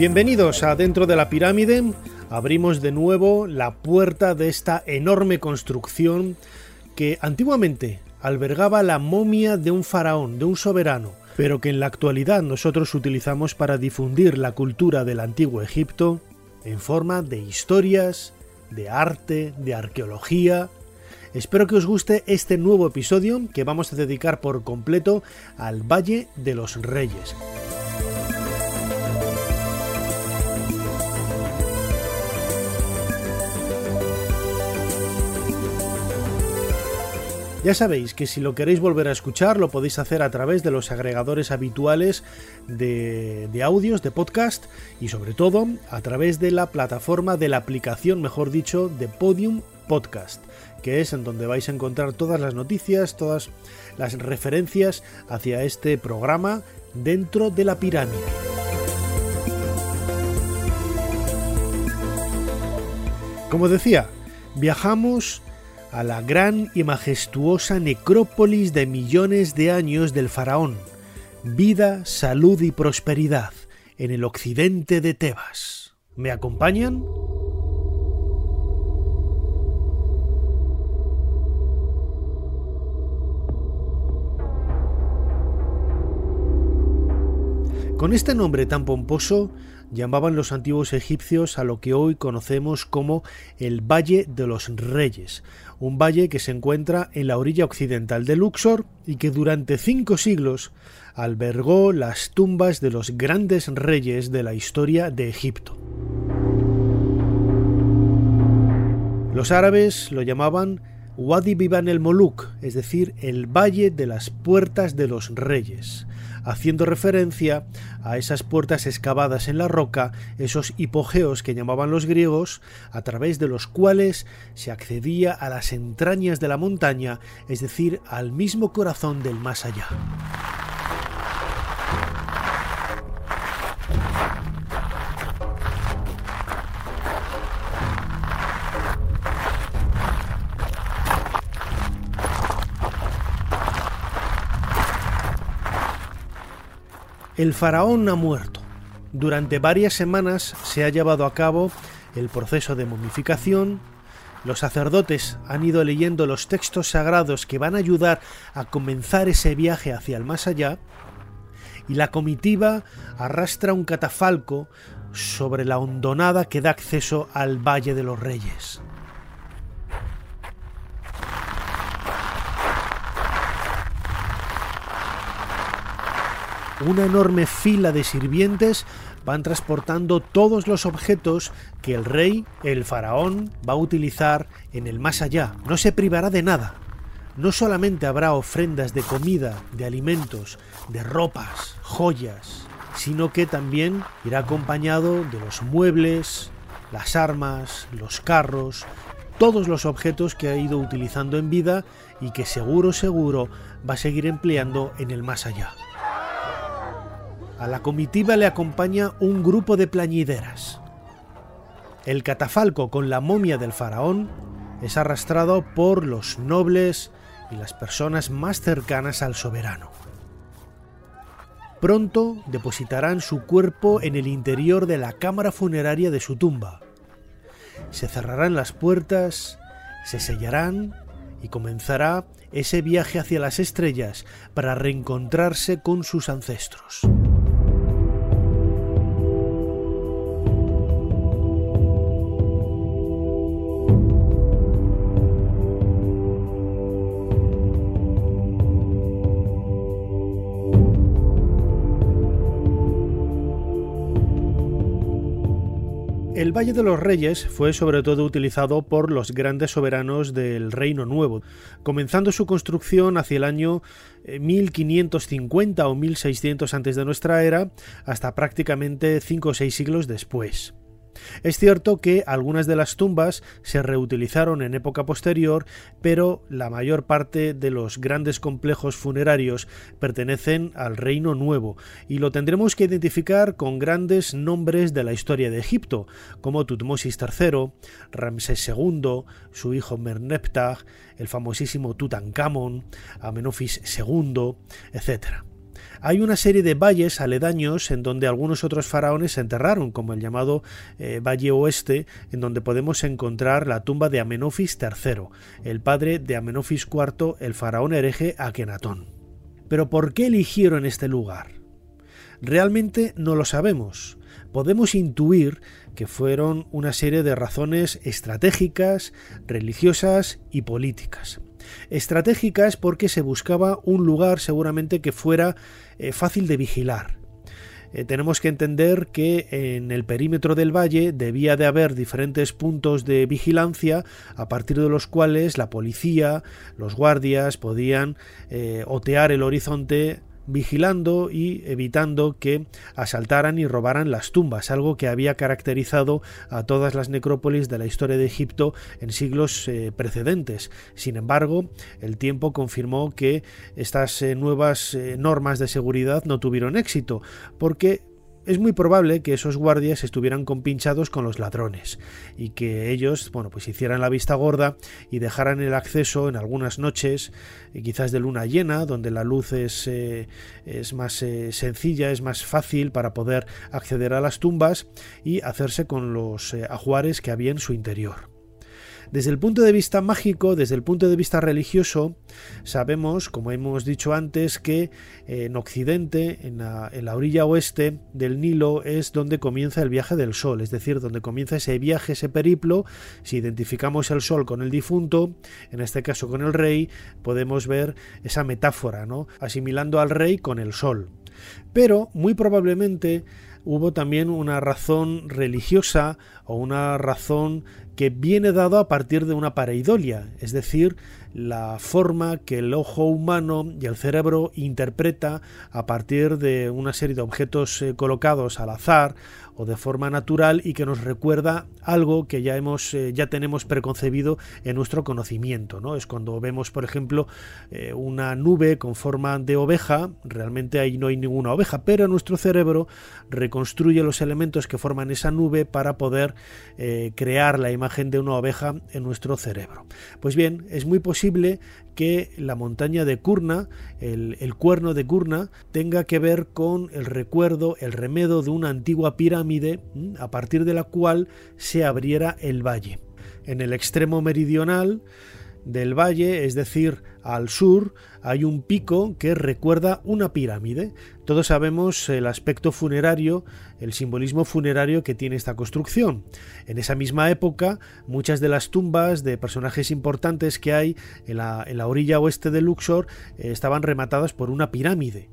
Bienvenidos a Dentro de la Pirámide. Abrimos de nuevo la puerta de esta enorme construcción que antiguamente albergaba la momia de un faraón, de un soberano, pero que en la actualidad nosotros utilizamos para difundir la cultura del antiguo Egipto en forma de historias, de arte, de arqueología. Espero que os guste este nuevo episodio que vamos a dedicar por completo al Valle de los Reyes. Ya sabéis que si lo queréis volver a escuchar lo podéis hacer a través de los agregadores habituales de, audios, de podcast y sobre todo a través de la plataforma de la aplicación, mejor dicho, de Podium Podcast, que es en donde vais a encontrar todas las noticias, todas las referencias hacia este programa dentro de la pirámide. Como decía, viajamos a la gran y majestuosa necrópolis de millones de años del faraón, vida, salud y prosperidad en el occidente de Tebas. ¿Me acompañan? Con este nombre tan pomposo llamaban los antiguos egipcios a lo que hoy conocemos como el Valle de los Reyes, un valle que se encuentra en la orilla occidental de Luxor y que durante cinco siglos albergó las tumbas de los grandes reyes de la historia de Egipto. Los árabes lo llamaban Wadi Biban el Moluk, es decir, el Valle de las Puertas de los Reyes, haciendo referencia a esas puertas excavadas en la roca, esos hipogeos que llamaban los griegos, a través de los cuales se accedía a las entrañas de la montaña, es decir, al mismo corazón del más allá. El faraón ha muerto. Durante varias semanas se ha llevado a cabo el proceso de momificación, los sacerdotes han ido leyendo los textos sagrados que van a ayudar a comenzar ese viaje hacia el más allá, y la comitiva arrastra un catafalco sobre la hondonada que da acceso al Valle de los Reyes. Una enorme fila de sirvientes van transportando todos los objetos que el rey, el faraón, va a utilizar en el más allá. No se privará de nada. No solamente habrá ofrendas de comida, de alimentos, de ropas, joyas, sino que también irá acompañado de los muebles, las armas, los carros, todos los objetos que ha ido utilizando en vida y que seguro, seguro va a seguir empleando en el más allá. A la comitiva le acompaña un grupo de plañideras. El catafalco con la momia del faraón es arrastrado por los nobles y las personas más cercanas al soberano. Pronto depositarán su cuerpo en el interior de la cámara funeraria de su tumba. Se cerrarán las puertas, se sellarán y comenzará ese viaje hacia las estrellas para reencontrarse con sus ancestros. El Valle de los Reyes fue sobre todo utilizado por los grandes soberanos del Reino Nuevo, comenzando su construcción hacia el año 1550 o 1600 antes de nuestra era, hasta prácticamente 5 o 6 siglos después. Es cierto que algunas de las tumbas se reutilizaron en época posterior, pero la mayor parte de los grandes complejos funerarios pertenecen al Reino Nuevo y lo tendremos que identificar con grandes nombres de la historia de Egipto, como Tutmosis III, Ramsés II, su hijo Merneptah, el famosísimo Tutankamón, Amenofis II, etc. Hay una serie de valles aledaños en donde algunos otros faraones se enterraron, como el llamado eh, Valle Oeste, en donde podemos encontrar la tumba de Amenofis III, el padre de Amenofis IV, el faraón hereje Akenatón. Pero ¿por qué eligieron este lugar? Realmente no lo sabemos. Podemos intuir que fueron una serie de razones estratégicas, religiosas y políticas. Estratégicas porque se buscaba un lugar seguramente que fuera eh, fácil de vigilar. Eh, tenemos que entender que en el perímetro del valle debía de haber diferentes puntos de vigilancia a partir de los cuales la policía, los guardias podían eh, otear el horizonte vigilando y evitando que asaltaran y robaran las tumbas, algo que había caracterizado a todas las necrópolis de la historia de Egipto en siglos eh, precedentes. Sin embargo, el tiempo confirmó que estas eh, nuevas eh, normas de seguridad no tuvieron éxito, porque es muy probable que esos guardias estuvieran compinchados con los ladrones y que ellos, bueno, pues hicieran la vista gorda y dejaran el acceso en algunas noches, eh, quizás de luna llena, donde la luz es, eh, es más eh, sencilla, es más fácil para poder acceder a las tumbas y hacerse con los ajuares que había en su interior. Desde el punto de vista mágico, desde el punto de vista religioso, sabemos, como hemos dicho antes, que eh, en Occidente, en la, orilla oeste del Nilo, es donde comienza el viaje del Sol, es decir, donde comienza ese viaje, ese periplo. Si identificamos el Sol con el difunto, en este caso con el rey, podemos ver esa metáfora, ¿no? asimilando al rey con el Sol. Pero, muy probablemente, hubo también una razón religiosa o una razón que viene dado a partir de una pareidolia, es decir, la forma que el ojo humano y el cerebro interpreta a partir de una serie de objetos eh, colocados al azar o de forma natural y que nos recuerda algo que ya hemos eh, ya tenemos preconcebido en nuestro conocimiento no es cuando vemos por ejemplo eh, una nube con forma de oveja realmente ahí no hay ninguna oveja pero nuestro cerebro reconstruye los elementos que forman esa nube para poder crear la imagen de una oveja en nuestro cerebro pues bien es muy posible que la montaña de Kurna, el, el, cuerno de Kurna, tenga que ver con el recuerdo, el remedo de una antigua pirámide a partir de la cual se abriera el valle. En el extremo meridional del valle, es decir, al sur, hay un pico que recuerda una pirámide. Todos sabemos el aspecto funerario, el simbolismo funerario que tiene esta construcción. En esa misma época, muchas de las tumbas de personajes importantes que hay en la, orilla oeste de Luxor eh, estaban rematadas por una pirámide.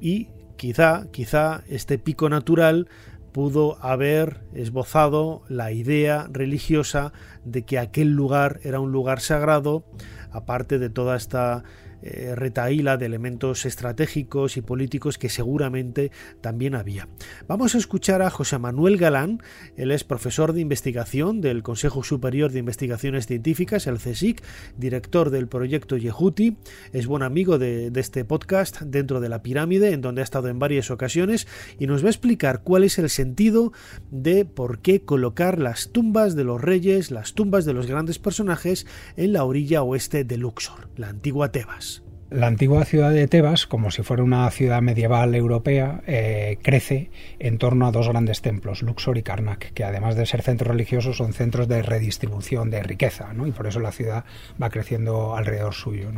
Y quizá, quizá este pico natural pudo haber esbozado la idea religiosa de que aquel lugar era un lugar sagrado, aparte de toda esta eh, retaíla de elementos estratégicos y políticos que seguramente también había. Vamos a escuchar a José Manuel Galán, él es profesor de investigación del Consejo Superior de Investigaciones Científicas, el CSIC, director del proyecto Yehuti, es buen amigo de, de este podcast dentro de la pirámide, en donde ha estado en varias ocasiones, y nos va a explicar cuál es el sentido de por qué colocar las tumbas de los reyes, las tumbas de los grandes personajes en la orilla oeste de Luxor, la antigua Tebas. La antigua ciudad de Tebas, como si fuera una ciudad medieval europea, eh, crece en torno a dos grandes templos, Luxor y Karnak, que además de ser centros religiosos son centros de redistribución de riqueza, ¿no? y por eso la ciudad va creciendo alrededor suyo.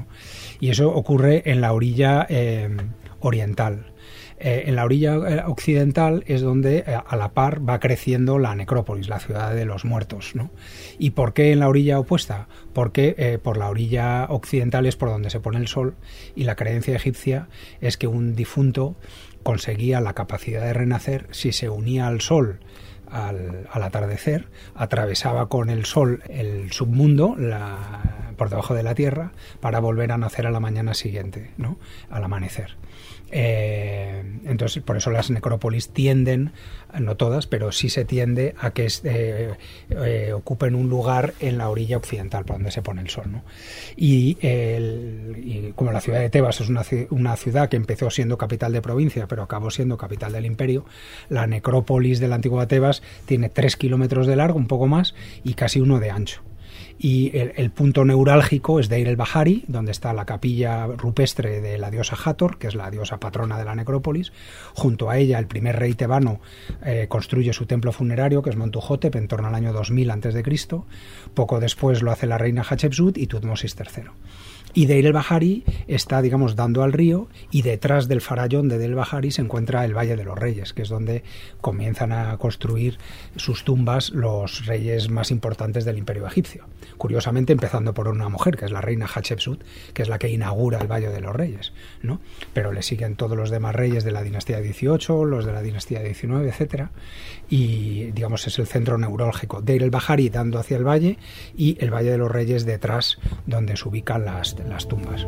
Y eso ocurre en la orilla eh, oriental. Eh, en la orilla eh, occidental es donde eh, a la par va creciendo la necrópolis, la ciudad de los muertos. ¿no? ¿Y por qué en la orilla opuesta? Porque por la orilla occidental es por donde se pone el sol y la creencia egipcia es que un difunto conseguía la capacidad de renacer si se unía al sol al, atardecer, atravesaba con el sol el submundo por debajo de la tierra para volver a nacer a la mañana siguiente, ¿no? al amanecer. Eh, entonces, por eso las necrópolis tienden, no todas, pero sí se tiende a que eh, eh, ocupen un lugar en la orilla occidental, por donde se pone el sol. ¿no? Y, como la ciudad de Tebas es una, una, ciudad que empezó siendo capital de provincia, pero acabó siendo capital del imperio, la necrópolis de la antigua Tebas tiene tres kilómetros de largo, un poco más, y casi uno de ancho y el, punto neurálgico es Deir el Bahari, donde está la capilla rupestre de la diosa Hathor, que es la diosa patrona de la necrópolis. Junto a ella, el primer rey tebano eh, construye su templo funerario, que es Montuhotep, en torno al año 2000 a.C. Poco después lo hace la reina Hatshepsut y Tutmosis III. Y Deir el Bahari está, digamos, dando al río y detrás del farallón de Deir el Bahari se encuentra el Valle de los Reyes, que es donde comienzan a construir sus tumbas los reyes más importantes del imperio egipcio. Curiosamente empezando por una mujer, que es la reina Hatshepsut, que es la que inaugura el Valle de los Reyes, ¿no? Pero le siguen todos los demás reyes de la dinastía 18, los de la dinastía 19, etcétera, y digamos es el centro neurálgico. Deir el Bahari dando hacia el valle y el Valle de los Reyes detrás donde se ubican las las tumbas.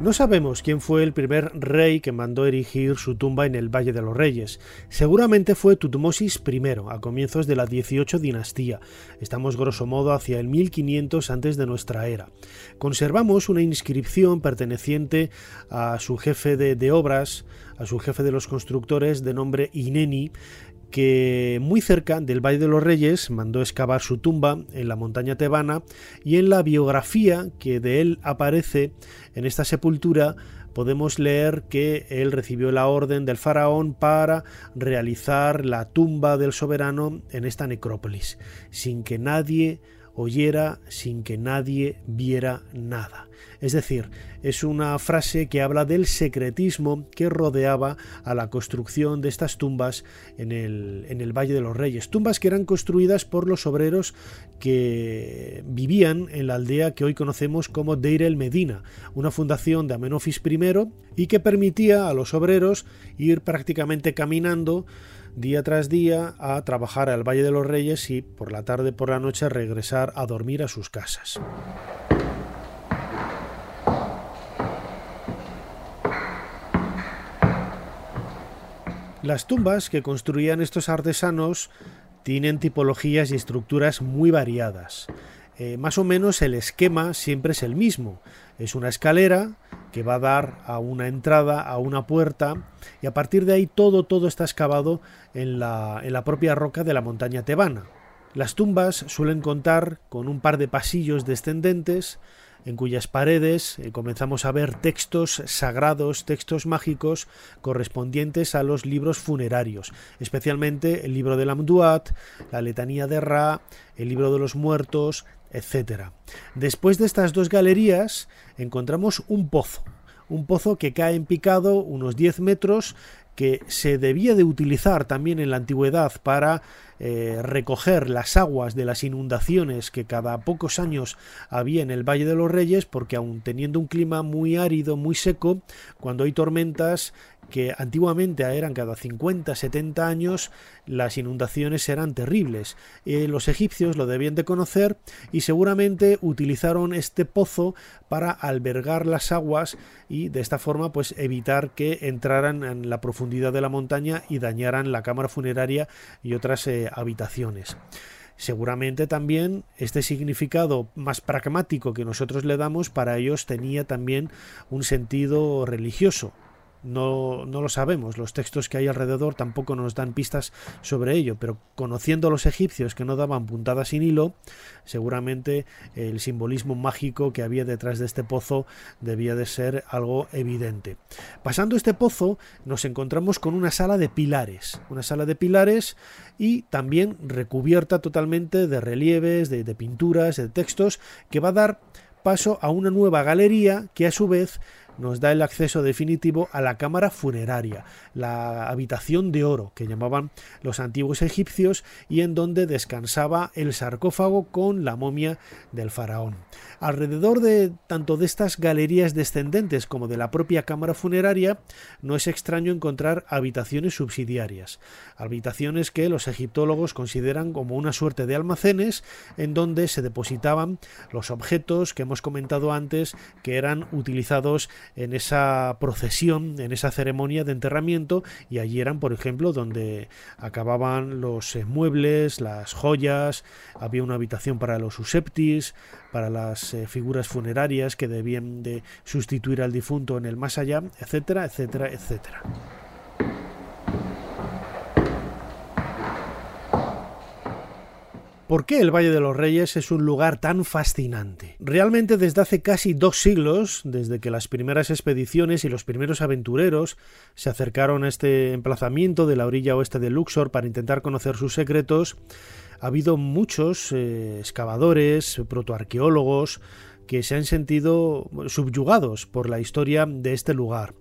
No sabemos quién fue el primer rey que mandó erigir su tumba en el Valle de los Reyes. Seguramente fue Tutmosis I, a comienzos de la 18 dinastía. Estamos grosso modo hacia el 1500 antes de nuestra era. Conservamos una inscripción perteneciente a su jefe de, de obras, a su jefe de los constructores de nombre Ineni, que muy cerca del Valle de los Reyes mandó excavar su tumba en la montaña tebana y en la biografía que de él aparece en esta sepultura podemos leer que él recibió la orden del faraón para realizar la tumba del soberano en esta necrópolis, sin que nadie oyera, sin que nadie viera nada. Es decir, es una frase que habla del secretismo que rodeaba a la construcción de estas tumbas en el, Valle de los Reyes. Tumbas que eran construidas por los obreros que vivían en la aldea que hoy conocemos como Deir el Medina, una fundación de Amenofis I y que permitía a los obreros ir prácticamente caminando día tras día a trabajar al Valle de los Reyes y por la tarde por la noche regresar a dormir a sus casas. Las tumbas que construían estos artesanos tienen tipologías y estructuras muy variadas. Eh, más o menos el esquema siempre es el mismo. Es una escalera que va a dar a una entrada, a una puerta, y a partir de ahí todo, todo está excavado en la, en la propia roca de la montaña tebana. Las tumbas suelen contar con un par de pasillos descendentes, en cuyas paredes eh, comenzamos a ver textos sagrados, textos mágicos correspondientes a los libros funerarios, especialmente el libro del Amduat, la letanía de Ra, el libro de los muertos, etc. Después de estas dos galerías encontramos un pozo, un pozo que cae en picado unos 10 metros que se debía de utilizar también en la antigüedad para eh, recoger las aguas de las inundaciones que cada pocos años había en el Valle de los Reyes, porque aun teniendo un clima muy árido, muy seco, cuando hay tormentas que antiguamente eran cada 50, 70 años, las inundaciones eran terribles. Eh, los egipcios lo debían de conocer y seguramente utilizaron este pozo para albergar las aguas y de esta forma pues evitar que entraran en la profundidad de la montaña y dañaran la cámara funeraria y otras eh, habitaciones. Seguramente también este significado más pragmático que nosotros le damos para ellos tenía también un sentido religioso. No, no, lo sabemos, los textos que hay alrededor tampoco nos dan pistas sobre ello, pero conociendo a los egipcios que no daban puntadas sin hilo, seguramente el simbolismo mágico que había detrás de este pozo debía de ser algo evidente. Pasando este pozo nos encontramos con una sala de pilares, una sala de pilares y también recubierta totalmente de relieves, de, de pinturas, de textos, que va a dar paso a una nueva galería que a su vez nos da el acceso definitivo a la cámara funeraria, la habitación de oro que llamaban los antiguos egipcios y en donde descansaba el sarcófago con la momia del faraón. Alrededor de tanto de estas galerías descendentes como de la propia cámara funeraria, no es extraño encontrar habitaciones subsidiarias, habitaciones que los egiptólogos consideran como una suerte de almacenes en donde se depositaban los objetos que hemos comentado antes que eran utilizados en esa procesión, en esa ceremonia de enterramiento y allí eran, por ejemplo, donde acababan los muebles, las joyas, había una habitación para los useptis, para las eh, figuras funerarias que debían de sustituir al difunto en el más allá, etcétera, etcétera, etcétera. ¿Por qué el Valle de los Reyes es un lugar tan fascinante? Realmente desde hace casi dos siglos, desde que las primeras expediciones y los primeros aventureros se acercaron a este emplazamiento de la orilla oeste de Luxor para intentar conocer sus secretos, ha habido muchos eh, excavadores, protoarqueólogos, que se han sentido subyugados por la historia de este lugar.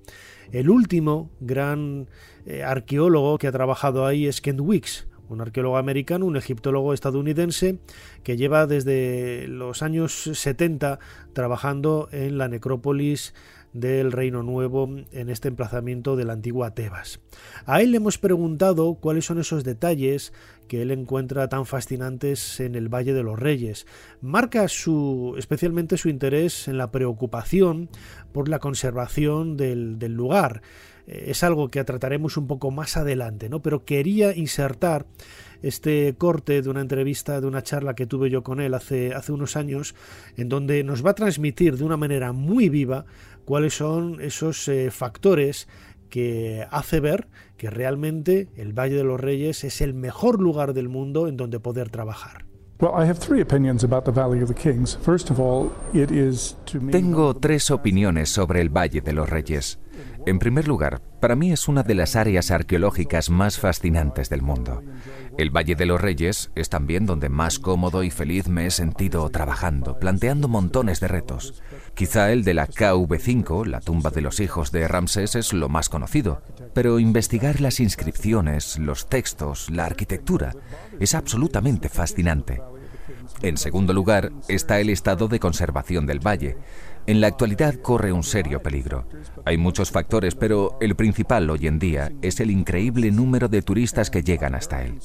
El último gran eh, arqueólogo que ha trabajado ahí es Kent Weeks, un arqueólogo americano, un egiptólogo estadounidense que lleva desde los años 70 trabajando en la necrópolis del Reino Nuevo en este emplazamiento de la antigua Tebas. A él le hemos preguntado cuáles son esos detalles que él encuentra tan fascinantes en el Valle de los Reyes. Marca su, especialmente su interés en la preocupación por la conservación del, del lugar. Es algo que trataremos un poco más adelante, ¿no? Pero quería insertar este corte de una entrevista, de una charla que tuve yo con él hace, hace unos años, en donde nos va a transmitir de una manera muy viva cuáles son esos eh, factores que hace ver que realmente el Valle de los Reyes es el mejor lugar del mundo en donde poder trabajar. Tengo tres opiniones sobre el Valle de los Reyes. En primer lugar, para mí es una de las áreas arqueológicas más fascinantes del mundo. El Valle de los Reyes es también donde más cómodo y feliz me he sentido trabajando, planteando montones de retos. Quizá el de la KV5, la tumba de los hijos de Ramsés, es lo más conocido, pero investigar las inscripciones, los textos, la arquitectura, es absolutamente fascinante. En segundo lugar está el estado de conservación del valle. En la actualidad corre un serio peligro. Hay muchos factores, pero el principal hoy en día es el increíble número de turistas que llegan hasta él.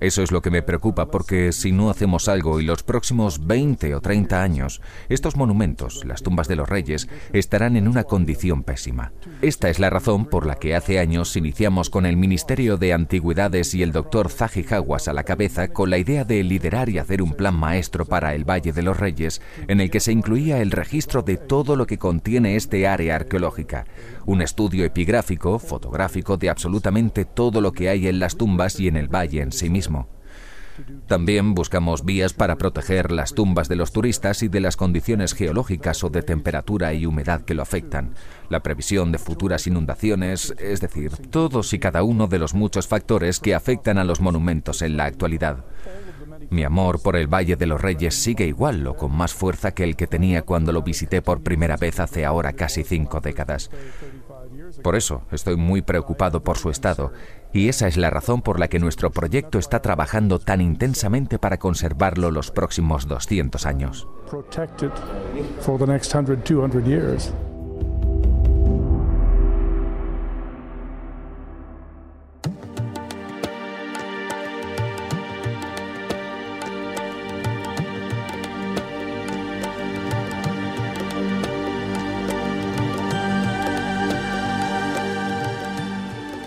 Eso es lo que me preocupa porque si no hacemos algo y los próximos 20 o 30 años, estos monumentos, las tumbas de los reyes, estarán en una condición pésima. Esta es la razón por la que hace años iniciamos con el Ministerio de Antigüedades y el doctor Zahi Hawass a la cabeza con la idea de liderar y hacer un plan maestro para el Valle de los Reyes en el que se incluía el registro de todo lo que contiene este área arqueológica, un estudio epigráfico, fotográfico de absolutamente todo lo que hay en las tumbas y en el valle en sí mismo. También buscamos vías para proteger las tumbas de los turistas y de las condiciones geológicas o de temperatura y humedad que lo afectan, la previsión de futuras inundaciones, es decir, todos y cada uno de los muchos factores que afectan a los monumentos en la actualidad. Mi amor por el Valle de los Reyes sigue igual o con más fuerza que el que tenía cuando lo visité por primera vez hace ahora casi cinco décadas. Por eso estoy muy preocupado por su estado y esa es la razón por la que nuestro proyecto está trabajando tan intensamente para conservarlo los próximos 200 años.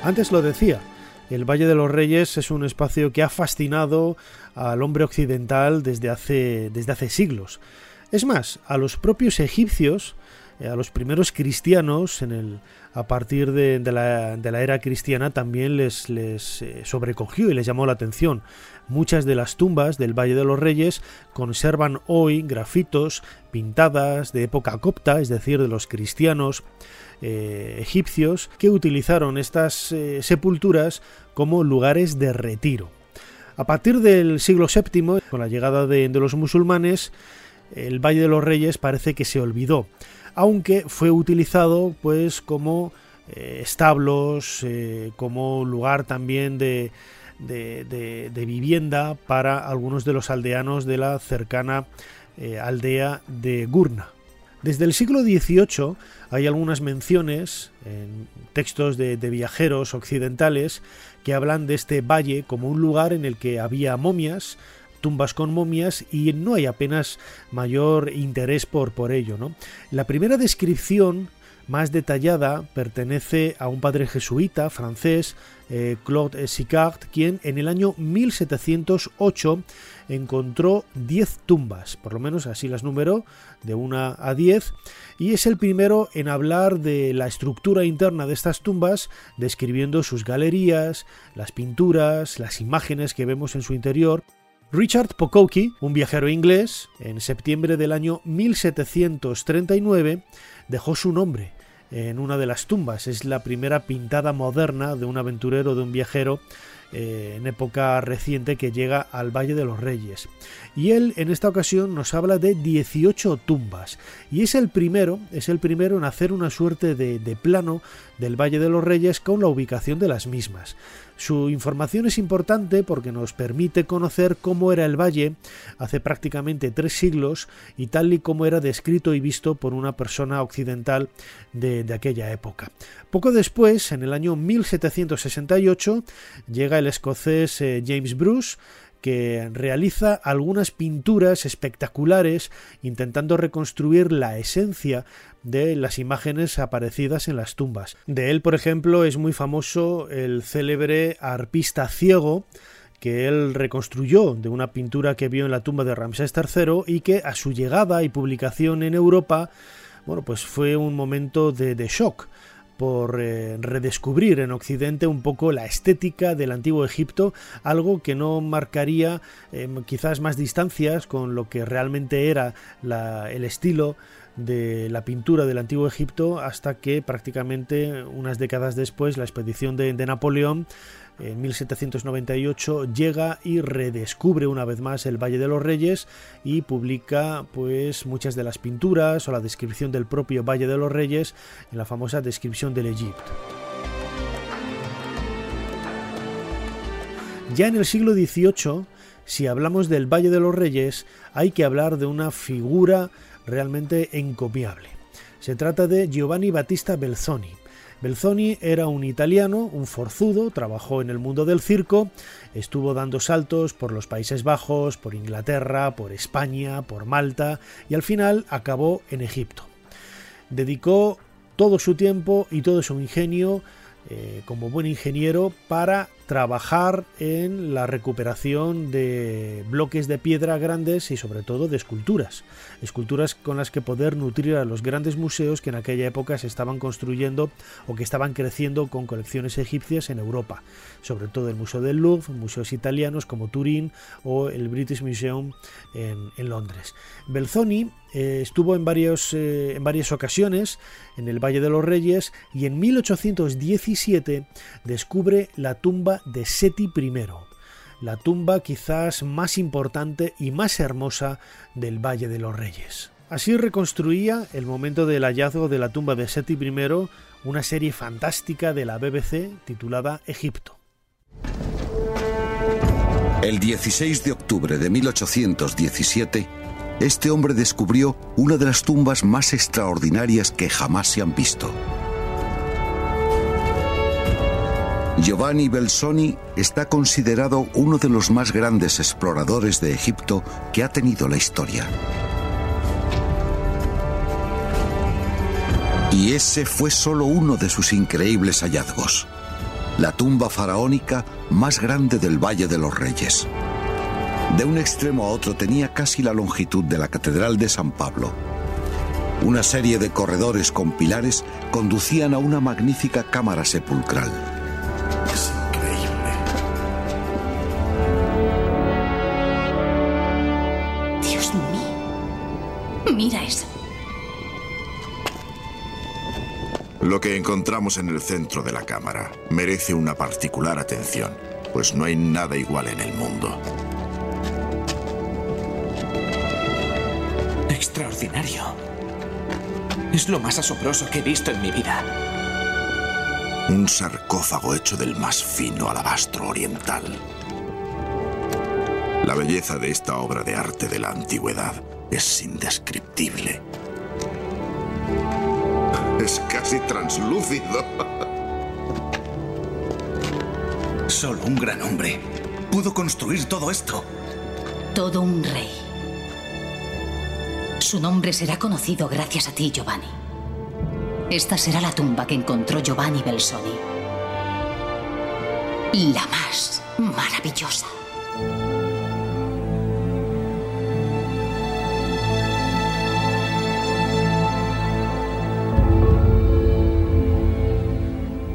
Antes lo decía, el Valle de los Reyes es un espacio que ha fascinado al hombre occidental desde hace, desde hace siglos. Es más, a los propios egipcios, eh, a los primeros cristianos, en el, a partir de, la, era cristiana, también les, les eh, sobrecogió y les llamó la atención. Muchas de las tumbas del Valle de los Reyes conservan hoy grafitos pintadas de época copta, es decir, de los cristianos, eh, egipcios que utilizaron estas eh, sepulturas como lugares de retiro. A partir del siglo VII, con la llegada de, los musulmanes, el Valle de los Reyes parece que se olvidó. aunque fue utilizado pues como eh, establos, como lugar también de, vivienda para algunos de los aldeanos de la cercana aldea de Gurna. Desde el siglo XVIII hay algunas menciones en textos de, viajeros occidentales que hablan de este valle como un lugar en el que había momias, tumbas con momias y no hay apenas mayor interés por, por ello. ¿no? La primera descripción más detallada pertenece a un padre jesuita francés, eh, Claude Sicard, quien en el año 1708 encontró 10 tumbas, por lo menos así las numeró, de una a 10, y es el primero en hablar de la estructura interna de estas tumbas, describiendo sus galerías, las pinturas, las imágenes que vemos en su interior, Richard Pokowki, un viajero inglés, en septiembre del año 1739, dejó su nombre en una de las tumbas. Es la primera pintada moderna de un aventurero, de un viajero eh, en época reciente que llega al Valle de los Reyes. Y él en esta ocasión nos habla de 18 tumbas. Y es el primero, es el primero en hacer una suerte de, de plano del Valle de los Reyes con la ubicación de las mismas. Su información es importante porque nos permite conocer cómo era el valle hace prácticamente tres siglos y tal y como era descrito y visto por una persona occidental de, aquella época. Poco después, en el año 1768, llega el escocés eh, James Bruce, que realiza algunas pinturas espectaculares intentando reconstruir la esencia de las imágenes aparecidas en las tumbas. De él, por ejemplo, es muy famoso el célebre arpista ciego que él reconstruyó de una pintura que vio en la tumba de Ramsés III y que a su llegada y publicación en Europa, bueno, pues fue un momento de, de shock por eh, redescubrir en Occidente un poco la estética del antiguo Egipto, algo que no marcaría em, quizás más distancias con lo que realmente era el estilo de la pintura del antiguo Egipto hasta que prácticamente unas décadas después la expedición de Napoleón en 1798 llega y redescubre una vez más el Valle de los Reyes y publica pues muchas de las pinturas o la descripción del propio Valle de los Reyes en la famosa descripción del Egipto. Ya en el siglo XVIII, si hablamos del Valle de los Reyes, hay que hablar de una figura realmente encomiable. Se trata de Giovanni Battista Belzoni, Belzoni era un italiano, un forzudo, trabajó en el mundo del circo, estuvo dando saltos por los Países Bajos, por Inglaterra, por España, por Malta y al final acabó en Egipto. Dedicó todo su tiempo y todo su ingenio eh, como buen ingeniero para trabajar en la recuperación de bloques de piedra grandes y sobre todo de esculturas, esculturas con las que poder nutrir a los grandes museos que en aquella época se estaban construyendo o que estaban creciendo con colecciones egipcias en Europa, sobre todo el Museo del Louvre, museos italianos como Turín o el British Museum en, Londres. Belzoni eh, estuvo en, varios, eh, en varias ocasiones en el Valle de los Reyes y en 1817 descubre la tumba de Seti I, la tumba quizás más importante y más hermosa del Valle de los Reyes. Así reconstruía el momento del hallazgo de la tumba de Seti I una serie fantástica de la BBC titulada Egipto. El 16 de octubre de 1817, este hombre descubrió una de las tumbas más extraordinarias que jamás se han visto. Giovanni Belzoni está considerado uno de los más grandes exploradores de Egipto que ha tenido la historia. Y ese fue solo uno de sus increíbles hallazgos, la tumba faraónica más grande del Valle de los Reyes. De un extremo a otro tenía casi la longitud de la Catedral de San Pablo. Una serie de corredores con pilares conducían a una magnífica cámara sepulcral. Mira eso. Lo que encontramos en el centro de la cámara merece una particular atención, pues no hay nada igual en el mundo. Extraordinario. Es lo más asombroso que he visto en mi vida. Un sarcófago hecho del más fino alabastro oriental. La belleza de esta obra de arte de la antigüedad es indescriptible. Es casi translúcido. Solo un gran hombre pudo construir todo esto. Todo un rey. Su nombre será conocido gracias a ti, Giovanni. Esta será la tumba que encontró Giovanni Belsoni. La más maravillosa.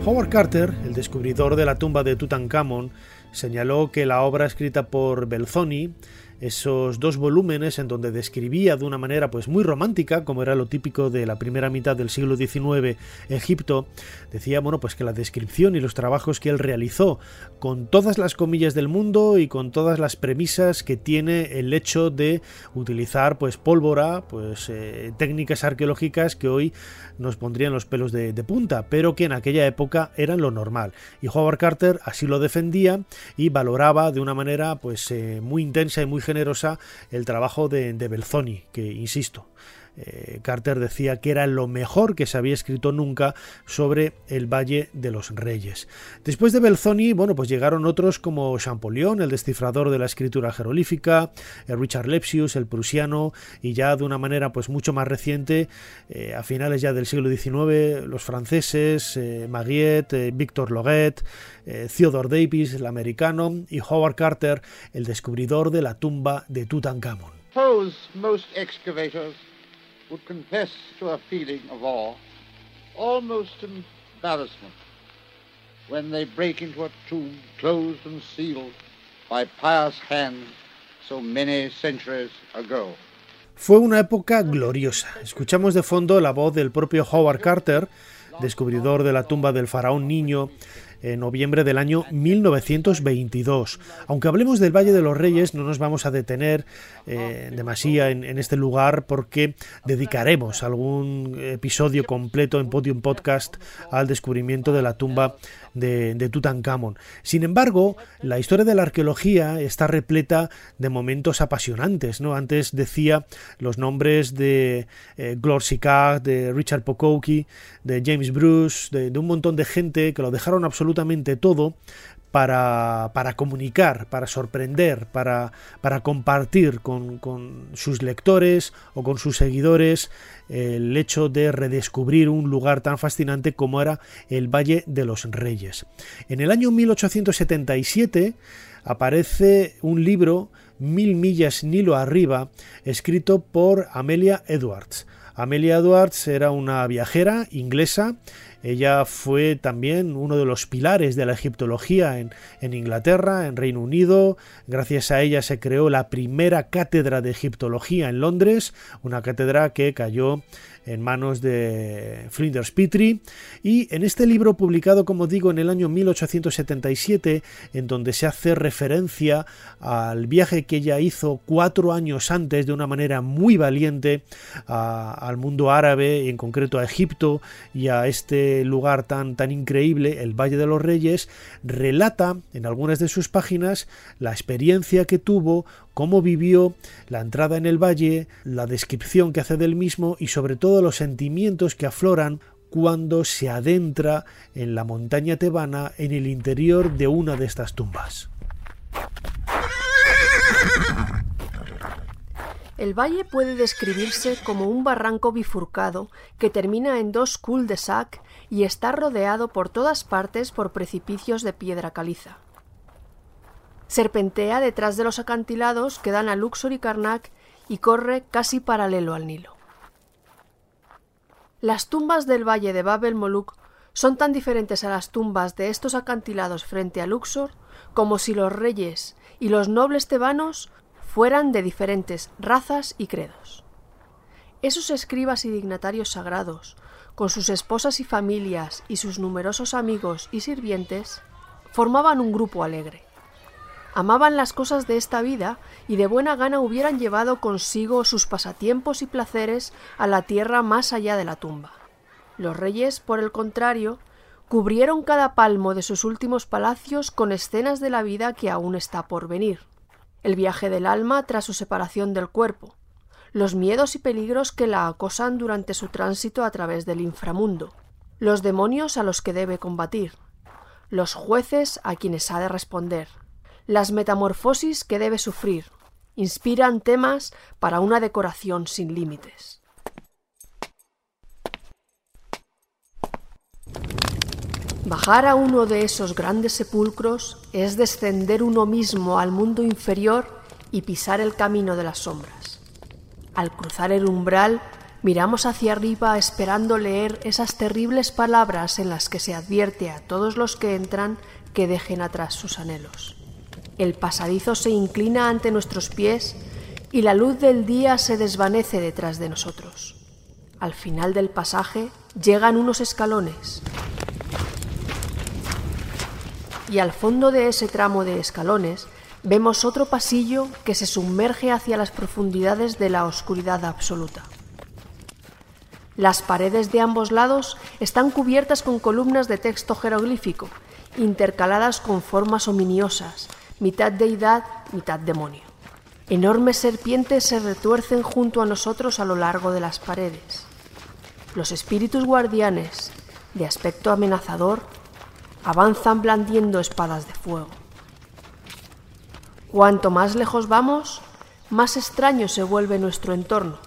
Howard Carter, el descubridor de la tumba de Tutankamón, señaló que la obra escrita por Belzoni esos dos volúmenes en donde describía de una manera pues muy romántica, como era lo típico de la primera mitad del siglo XIX Egipto, decía bueno pues que la descripción y los trabajos que él realizó con todas las comillas del mundo y con todas las premisas que tiene el hecho de utilizar pues pólvora, pues eh, técnicas arqueológicas que hoy nos pondrían los pelos de, punta, pero que en aquella época eran lo normal. Y Howard Carter así lo defendía y valoraba de una manera pues eh, muy intensa y muy generosa el trabajo de, Belzoni, que insisto, eh, Carter decía que era lo mejor que se había escrito nunca sobre el Valle de los Reyes. Después de Belzoni, bueno, pues llegaron otros como Champollion, el descifrador de la escritura jerolífica, eh, Richard Lepsius, el prusiano, y ya de una manera pues mucho más reciente, eh, a finales ya del siglo XIX, los franceses, Maguiet, Victor Loguet, Theodore Davis, el americano, y Howard Carter, el descubridor de la tumba de Tutankamón would confess to a feeling of awe, almost embarrassment, when they break into a tomb closed and sealed by pious hands so many centuries ago. Fue una época gloriosa. Escuchamos de fondo la voz del propio Howard Carter, descubridor de la tumba del faraón niño en noviembre del año 1922. Aunque hablemos del Valle de los Reyes, no nos vamos a detener eh, demasía en, este lugar porque dedicaremos algún episodio completo en Podium Podcast al descubrimiento de la tumba de, de Tutankamón. Sin embargo, la historia de la arqueología está repleta de momentos apasionantes. ¿no? Antes decía los nombres de eh, Glor de Richard Pokowki, de James Bruce, de un montón de gente que lo dejaron absolutamente todo para, para, comunicar, para sorprender, para, para compartir con, con, sus lectores o con sus seguidores el hecho de redescubrir un lugar tan fascinante como era el Valle de los Reyes. En el año 1877 aparece un libro, Mil millas Nilo arriba, escrito por Amelia Edwards. Amelia Edwards era una viajera inglesa ella fue también uno de los pilares de la egiptología en, Inglaterra, en Reino Unido. Gracias a ella se creó la primera cátedra de egiptología en Londres, una cátedra que cayó en manos de Flinders Petrie y en este libro publicado como digo en el año 1877 en donde se hace referencia al viaje que ella hizo cuatro años antes de una manera muy valiente al mundo árabe en concreto a Egipto y a este lugar tan, tan increíble el Valle de los Reyes relata en algunas de sus páginas la experiencia que tuvo cómo vivió la entrada en el valle, la descripción que hace del mismo y sobre todo los sentimientos que afloran cuando se adentra en la montaña tebana en el interior de una de estas tumbas. El valle puede describirse como un barranco bifurcado que termina en dos cul-de-sac y está rodeado por todas partes por precipicios de piedra caliza. Serpentea detrás de los acantilados que dan a Luxor y Karnak y corre casi paralelo al Nilo. Las tumbas del valle de Babel Moluk son tan diferentes a las tumbas de estos acantilados frente a Luxor como si los reyes y los nobles tebanos fueran de diferentes razas y credos. Esos escribas y dignatarios sagrados, con sus esposas y familias y sus numerosos amigos y sirvientes, formaban un grupo alegre Amaban las cosas de esta vida y de buena gana hubieran llevado consigo sus pasatiempos y placeres a la tierra más allá de la tumba. Los reyes, por el contrario, cubrieron cada palmo de sus últimos palacios con escenas de la vida que aún está por venir. El viaje del alma tras su separación del cuerpo, los miedos y peligros que la acosan durante su tránsito a través del inframundo, los demonios a los que debe combatir, los jueces a quienes ha de responder, las metamorfosis que debe sufrir, inspiran temas para una decoración sin límites. Bajar a uno de esos grandes sepulcros es descender uno mismo al mundo inferior y pisar el camino de las sombras. Al cruzar el umbral, miramos hacia arriba esperando leer esas terribles palabras en las que se advierte a todos los que entran que dejen atrás sus anhelos. El pasadizo se inclina ante nuestros pies y la luz del día se desvanece detrás de nosotros. Al final del pasaje llegan unos escalones y al fondo de ese tramo de escalones vemos otro pasillo que se sumerge hacia las profundidades de la oscuridad absoluta. Las paredes de ambos lados están cubiertas con columnas de texto jeroglífico, intercaladas con formas ominiosas, mitad deidad, mitad demonio. Enormes serpientes se retuercen junto a nosotros a lo largo de las paredes. Los espíritus guardianes, de aspecto amenazador, avanzan blandiendo espadas de fuego. Cuanto más lejos vamos, más extraño se vuelve nuestro entorno.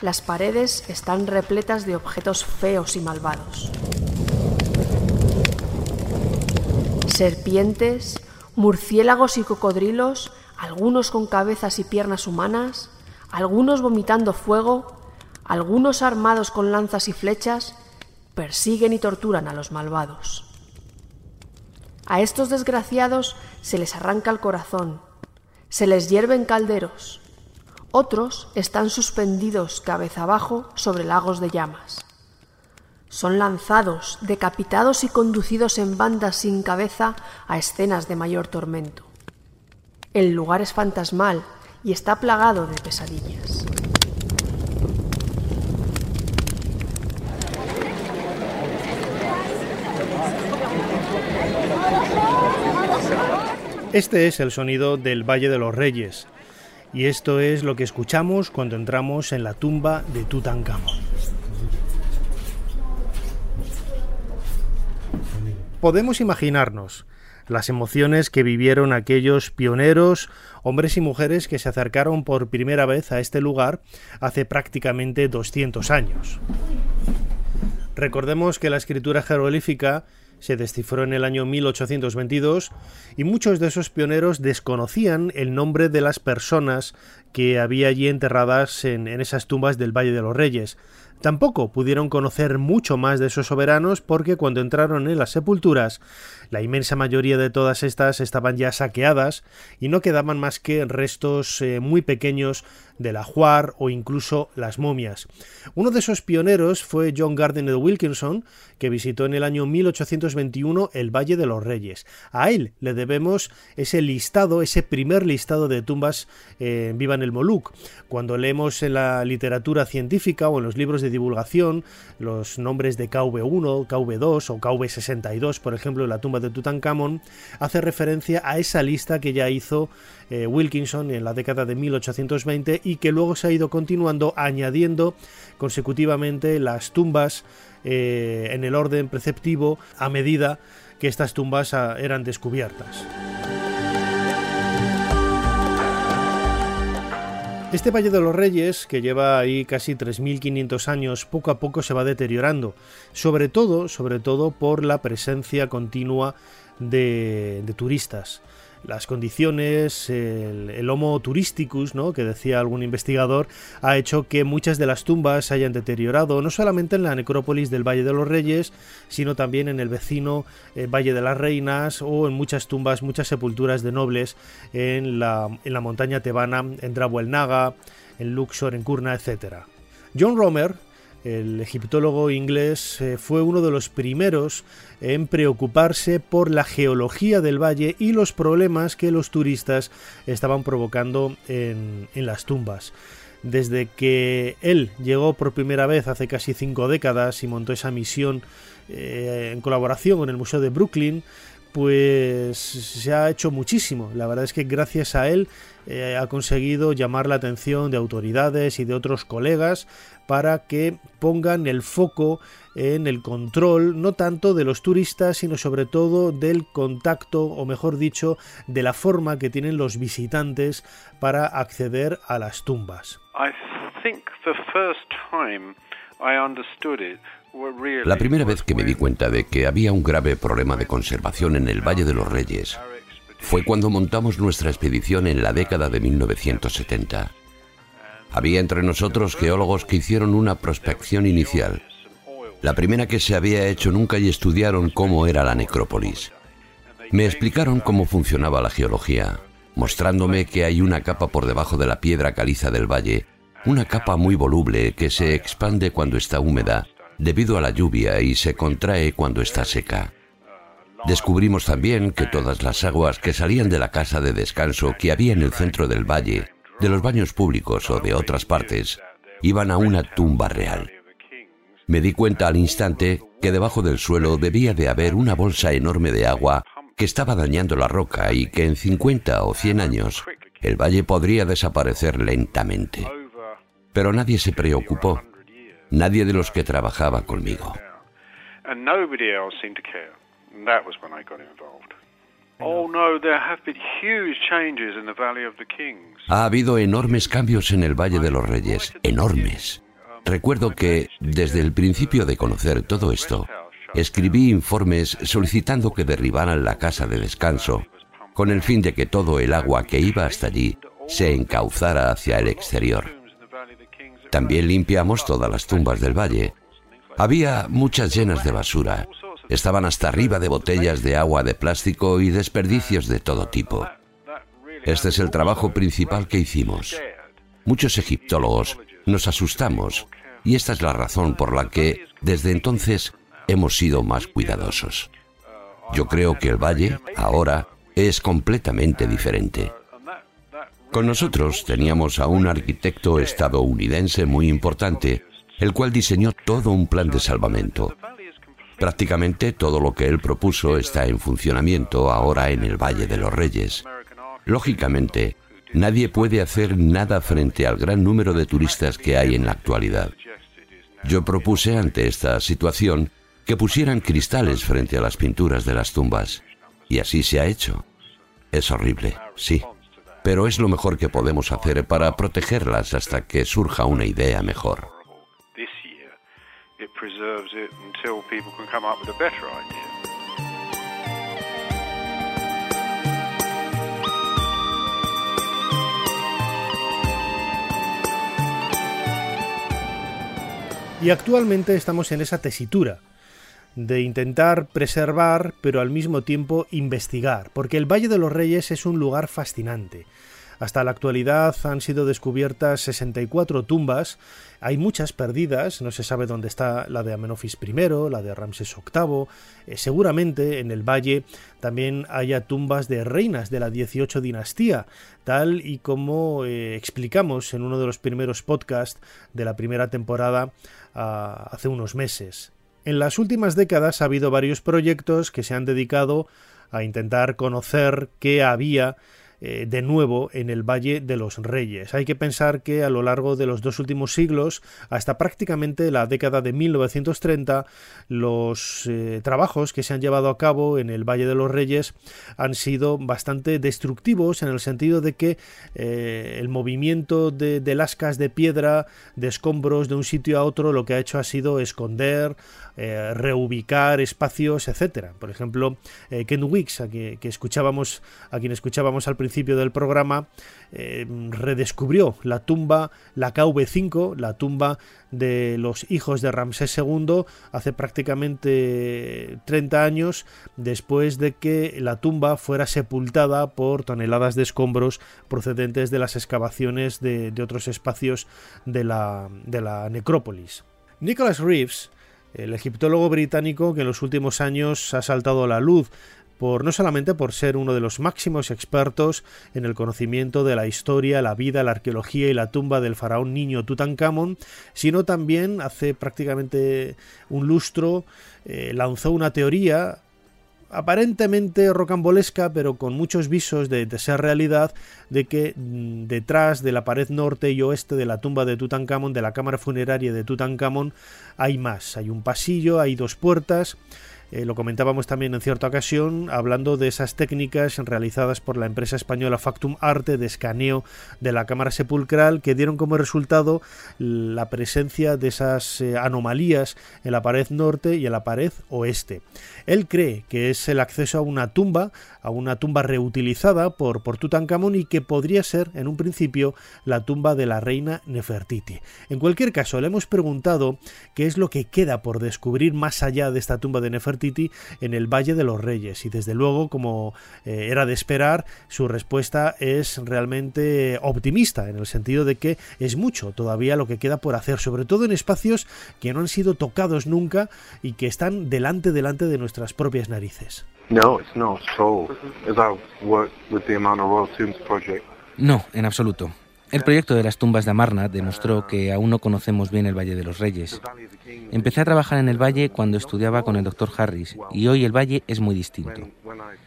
Las paredes están repletas de objetos feos y malvados. Serpientes, murciélagos y cocodrilos, algunos con cabezas y piernas humanas, algunos vomitando fuego, algunos armados con lanzas y flechas, persiguen y torturan a los malvados. A estos desgraciados se les arranca el corazón, se les hierven calderos, otros están suspendidos cabeza abajo sobre lagos de llamas. Son lanzados, decapitados y conducidos en bandas sin cabeza a escenas de mayor tormento. El lugar es fantasmal y está plagado de pesadillas. Este es el sonido del Valle de los Reyes, y esto es lo que escuchamos cuando entramos en la tumba de Tutankamón. Podemos imaginarnos las emociones que vivieron aquellos pioneros, hombres y mujeres que se acercaron por primera vez a este lugar hace prácticamente 200 años. Recordemos que la escritura jeroglífica se descifró en el año 1822 y muchos de esos pioneros desconocían el nombre de las personas que había allí enterradas en, en esas tumbas del Valle de los Reyes. Tampoco pudieron conocer mucho más de esos soberanos porque cuando entraron en las sepulturas, la inmensa mayoría de todas estas estaban ya saqueadas y no quedaban más que restos eh, muy pequeños del ajuar o incluso las momias. Uno de esos pioneros fue John Gardiner Wilkinson, que visitó en el año 1821 el Valle de los Reyes. A él le debemos ese listado, ese primer listado de tumbas en Viva en el Moluc. Cuando leemos en la literatura científica o en los libros de divulgación los nombres de KV1, KV2 o KV62, por ejemplo, en la tumba de Tutankamón, hace referencia a esa lista que ya hizo eh, Wilkinson en la década de 1820 y que luego se ha ido continuando añadiendo consecutivamente las tumbas eh, en el orden preceptivo a medida que estas tumbas ah, eran descubiertas. Este Valle de los Reyes, que lleva ahí casi 3.500 años, poco a poco se va deteriorando, sobre todo, sobre todo por la presencia continua de, de turistas las condiciones, el, Homo turisticus, ¿no? que decía algún investigador, ha hecho que muchas de las tumbas se hayan deteriorado, no solamente en la necrópolis del Valle de los Reyes, sino también en el vecino eh, Valle de las Reinas o en muchas tumbas, muchas sepulturas de nobles en la, en la montaña tebana, en Drabo el Naga, en Luxor, en Kurna, etc. John Romer el egiptólogo inglés eh, fue uno de los primeros en preocuparse por la geología del valle y los problemas que los turistas estaban provocando en, las tumbas. Desde que él llegó por primera vez hace casi cinco décadas y montó esa misión eh, en colaboración con el Museo de Brooklyn, pues se ha hecho muchísimo. La verdad es que gracias a él eh, ha conseguido llamar la atención de autoridades y de otros colegas para que pongan el foco en el control no tanto de los turistas sino sobre todo del contacto o mejor dicho de la forma que tienen los visitantes para acceder a las tumbas. La primera vez que me di cuenta de que había un grave problema de conservación en el Valle de los Reyes fue cuando montamos nuestra expedición en la década de 1970. Había entre nosotros geólogos que hicieron una prospección inicial, la primera que se había hecho nunca y estudiaron cómo era la necrópolis. Me explicaron cómo funcionaba la geología, mostrándome que hay una capa por debajo de la piedra caliza del valle, una capa muy voluble que se expande cuando está húmeda debido a la lluvia y se contrae cuando está seca. Descubrimos también que todas las aguas que salían de la casa de descanso que había en el centro del valle, de los baños públicos o de otras partes, iban a una tumba real. Me di cuenta al instante que debajo del suelo debía de haber una bolsa enorme de agua que estaba dañando la roca y que en 50 o 100 años el valle podría desaparecer lentamente. Pero nadie se preocupó nadie de los que trabajaba conmigo. Ha habido enormes cambios en el Valle de los Reyes, enormes. Recuerdo que, desde el principio de conocer todo esto, escribí informes solicitando que derribaran la casa de descanso, con el fin de que todo el agua que iba hasta allí se encauzara hacia el exterior. También limpiamos todas las tumbas del valle. Había muchas llenas de basura. Estaban hasta arriba de botellas de agua de plástico y desperdicios de todo tipo. Este es el trabajo principal que hicimos. Muchos egiptólogos nos asustamos y esta es la razón por la que desde entonces hemos sido más cuidadosos. Yo creo que el valle, ahora, es completamente diferente. Con nosotros teníamos a un arquitecto estadounidense muy importante, el cual diseñó todo un plan de salvamento. Prácticamente todo lo que él propuso está en funcionamiento ahora en el Valle de los Reyes. Lógicamente, nadie puede hacer nada frente al gran número de turistas que hay en la actualidad. Yo propuse ante esta situación que pusieran cristales frente a las pinturas de las tumbas. Y así se ha hecho. Es horrible, sí pero es lo mejor que podemos hacer para protegerlas hasta que surja una idea mejor. Y actualmente estamos en esa tesitura de intentar preservar, pero al mismo tiempo investigar, porque el Valle de los Reyes es un lugar fascinante. Hasta la actualidad han sido descubiertas 64 tumbas, hay muchas perdidas, no se sabe dónde está la de Amenofis I, la de Ramses VIII, eh, seguramente en el valle también haya tumbas de reinas de la 18 dinastía, tal y como eh, explicamos en uno de los primeros podcasts de la primera temporada ah, hace unos meses. En las últimas décadas ha habido varios proyectos que se han dedicado a intentar conocer qué había eh, de nuevo en el Valle de los Reyes. Hay que pensar que a lo largo de los dos últimos siglos, hasta prácticamente la década de 1930, los eh, trabajos que se han llevado a cabo en el Valle de los Reyes han sido bastante destructivos en el sentido de que eh, el movimiento de, de lascas de piedra, de escombros de un sitio a otro, lo que ha hecho ha sido esconder, eh, reubicar espacios, etcétera. Por ejemplo, eh, Ken Wicks, a, que, escuchábamos, a quien escuchábamos al principio del programa, eh, redescubrió la tumba, la KV5, la tumba de los hijos de Ramsés II, hace prácticamente 30 años después de que la tumba fuera sepultada por toneladas de escombros procedentes de las excavaciones de, otros espacios de la, de la necrópolis. Nicholas Reeves, el egiptólogo británico que en los últimos años ha saltado a la luz por no solamente por ser uno de los máximos expertos en el conocimiento de la historia, la vida, la arqueología y la tumba del faraón niño Tutankamón, sino también hace prácticamente un lustro eh, lanzó una teoría aparentemente rocambolesca, pero con muchos visos de, ser realidad, de que mm, detrás de la pared norte y oeste de la tumba de Tutankamón, de la cámara funeraria de Tutankamón, hay más. Hay un pasillo, hay dos puertas, eh, lo comentábamos también en cierta ocasión, hablando de esas técnicas realizadas por la empresa española Factum Arte de escaneo de la cámara sepulcral que dieron como resultado la presencia de esas eh, anomalías en la pared norte y en la pared oeste. Él cree que es el acceso a una tumba, a una tumba reutilizada por, por Tutankamón y que podría ser en un principio la tumba de la reina Nefertiti. En cualquier caso, le hemos preguntado qué es lo que queda por descubrir más allá de esta tumba de Nefertiti en el Valle de los Reyes. Y desde luego, como eh, era de esperar, su respuesta es realmente optimista, en el sentido de que es mucho todavía lo que queda por hacer, sobre todo en espacios que no han sido tocados nunca y que están delante, delante de nuestras propias narices. No, en absoluto. El proyecto de las tumbas de Amarna demostró que aún no conocemos bien el Valle de los Reyes. Empecé a trabajar en el valle cuando estudiaba con el doctor Harris y hoy el valle es muy distinto.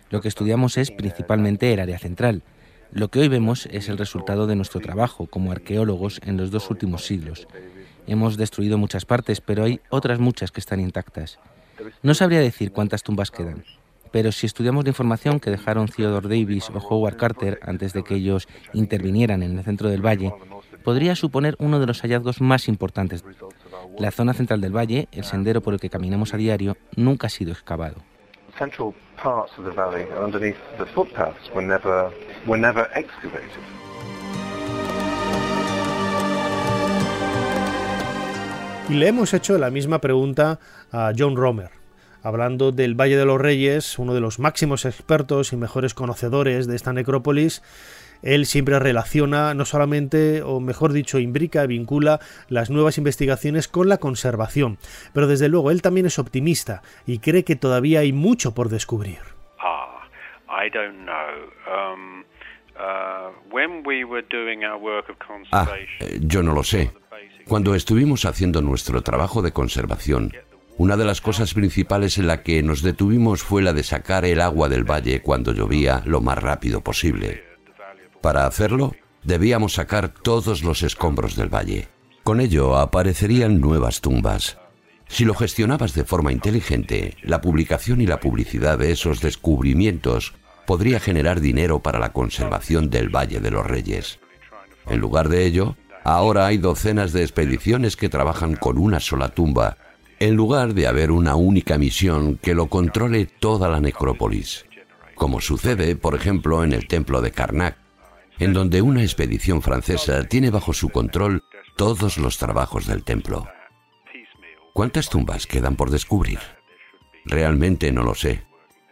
Lo que estudiamos es principalmente el área central. Lo que hoy vemos es el resultado de nuestro trabajo como arqueólogos en los dos últimos siglos. Hemos destruido muchas partes, pero hay otras muchas que están intactas. No sabría decir cuántas tumbas quedan, pero si estudiamos la información que dejaron Theodore Davis o Howard Carter antes de que ellos intervinieran en el centro del valle, podría suponer uno de los hallazgos más importantes. La zona central del valle, el sendero por el que caminamos a diario, nunca ha sido excavado. Y le hemos hecho la misma pregunta a John Romer, hablando del Valle de los Reyes, uno de los máximos expertos y mejores conocedores de esta necrópolis, él siempre relaciona, no solamente, o mejor dicho, imbrica, vincula las nuevas investigaciones con la conservación, pero desde luego él también es optimista y cree que todavía hay mucho por descubrir. Ah, yo no lo sé. Cuando estuvimos haciendo nuestro trabajo de conservación, una de las cosas principales en la que nos detuvimos fue la de sacar el agua del valle cuando llovía lo más rápido posible. Para hacerlo, debíamos sacar todos los escombros del valle. Con ello aparecerían nuevas tumbas. Si lo gestionabas de forma inteligente, la publicación y la publicidad de esos descubrimientos podría generar dinero para la conservación del Valle de los Reyes. En lugar de ello, ahora hay docenas de expediciones que trabajan con una sola tumba en lugar de haber una única misión que lo controle toda la necrópolis, como sucede, por ejemplo, en el templo de Karnak, en donde una expedición francesa tiene bajo su control todos los trabajos del templo. ¿Cuántas tumbas quedan por descubrir? Realmente no lo sé.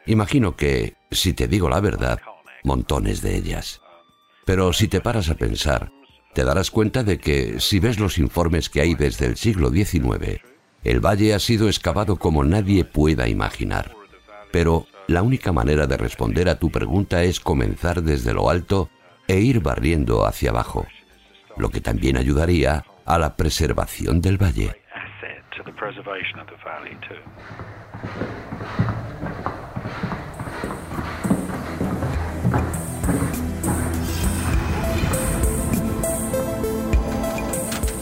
Imagino que, si te digo la verdad, montones de ellas. Pero si te paras a pensar, te darás cuenta de que si ves los informes que hay desde el siglo XIX, el valle ha sido excavado como nadie pueda imaginar. Pero la única manera de responder a tu pregunta es comenzar desde lo alto e ir barriendo hacia abajo, lo que también ayudaría a la preservación del valle.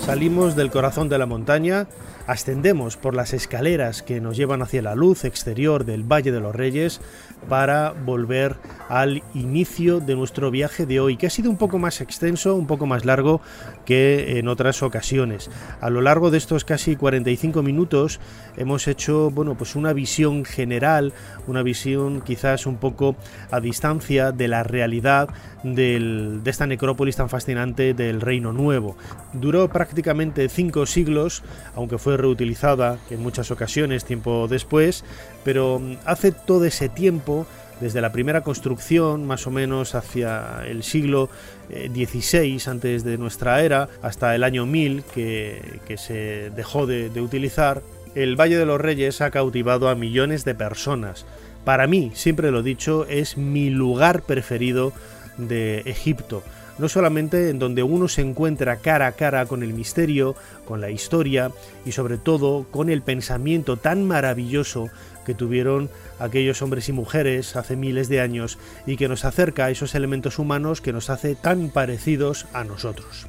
Salimos del corazón de la montaña Ascendemos por las escaleras que nos llevan hacia la luz exterior del Valle de los Reyes para volver al inicio de nuestro viaje de hoy, que ha sido un poco más extenso, un poco más largo que en otras ocasiones. A lo largo de estos casi 45 minutos hemos hecho, bueno, pues una visión general, una visión quizás un poco a distancia de la realidad de esta necrópolis tan fascinante del Reino Nuevo. Duró prácticamente cinco siglos, aunque fue reutilizada en muchas ocasiones tiempo después, pero mm, hace todo ese tiempo desde la primera construcción, más o menos hacia el siglo XVI eh, antes de nuestra era, hasta el año 1000 que, se dejó de, de utilizar, el Valle de los Reyes ha cautivado a millones de personas. Para mí, siempre lo he dicho, es mi lugar preferido de Egipto no solamente en donde uno se encuentra cara a cara con el misterio, con la historia y sobre todo con el pensamiento tan maravilloso que tuvieron aquellos hombres y mujeres hace miles de años y que nos acerca a esos elementos humanos que nos hace tan parecidos a nosotros.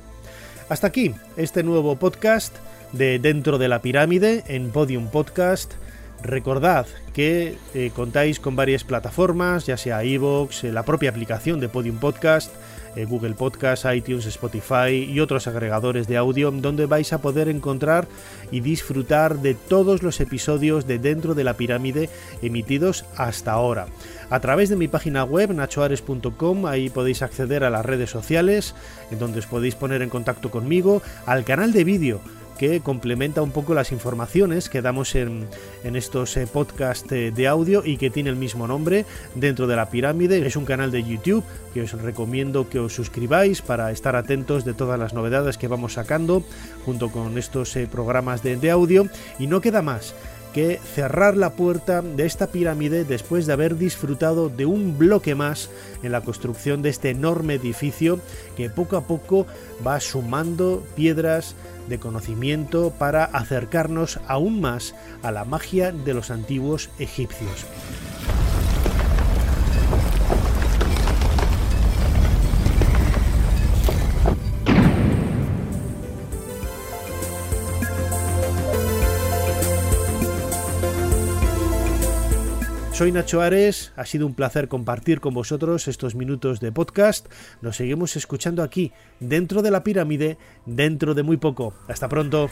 Hasta aquí este nuevo podcast de Dentro de la Pirámide en Podium Podcast. Recordad que eh, contáis con varias plataformas, ya sea iVoox, eh, la propia aplicación de Podium Podcast, Google Podcast, iTunes, Spotify y otros agregadores de audio donde vais a poder encontrar y disfrutar de todos los episodios de Dentro de la Pirámide emitidos hasta ahora. A través de mi página web nachoares.com ahí podéis acceder a las redes sociales en donde os podéis poner en contacto conmigo, al canal de vídeo que complementa un poco las informaciones que damos en, estos eh, podcasts eh, de audio y que tiene el mismo nombre dentro de la pirámide. Es un canal de YouTube que os recomiendo que os suscribáis para estar atentos de todas las novedades que vamos sacando junto con estos eh, programas de audio. Y no queda más que cerrar la puerta de esta pirámide después de haber disfrutado de un bloque más en la construcción de este enorme edificio que poco a poco va sumando piedras de conocimiento para acercarnos aún más a la magia de los antiguos egipcios. Soy Nacho Ares, ha sido un placer compartir con vosotros estos minutos de podcast. Nos seguimos escuchando aquí, dentro de la pirámide, dentro de muy poco. Hasta pronto.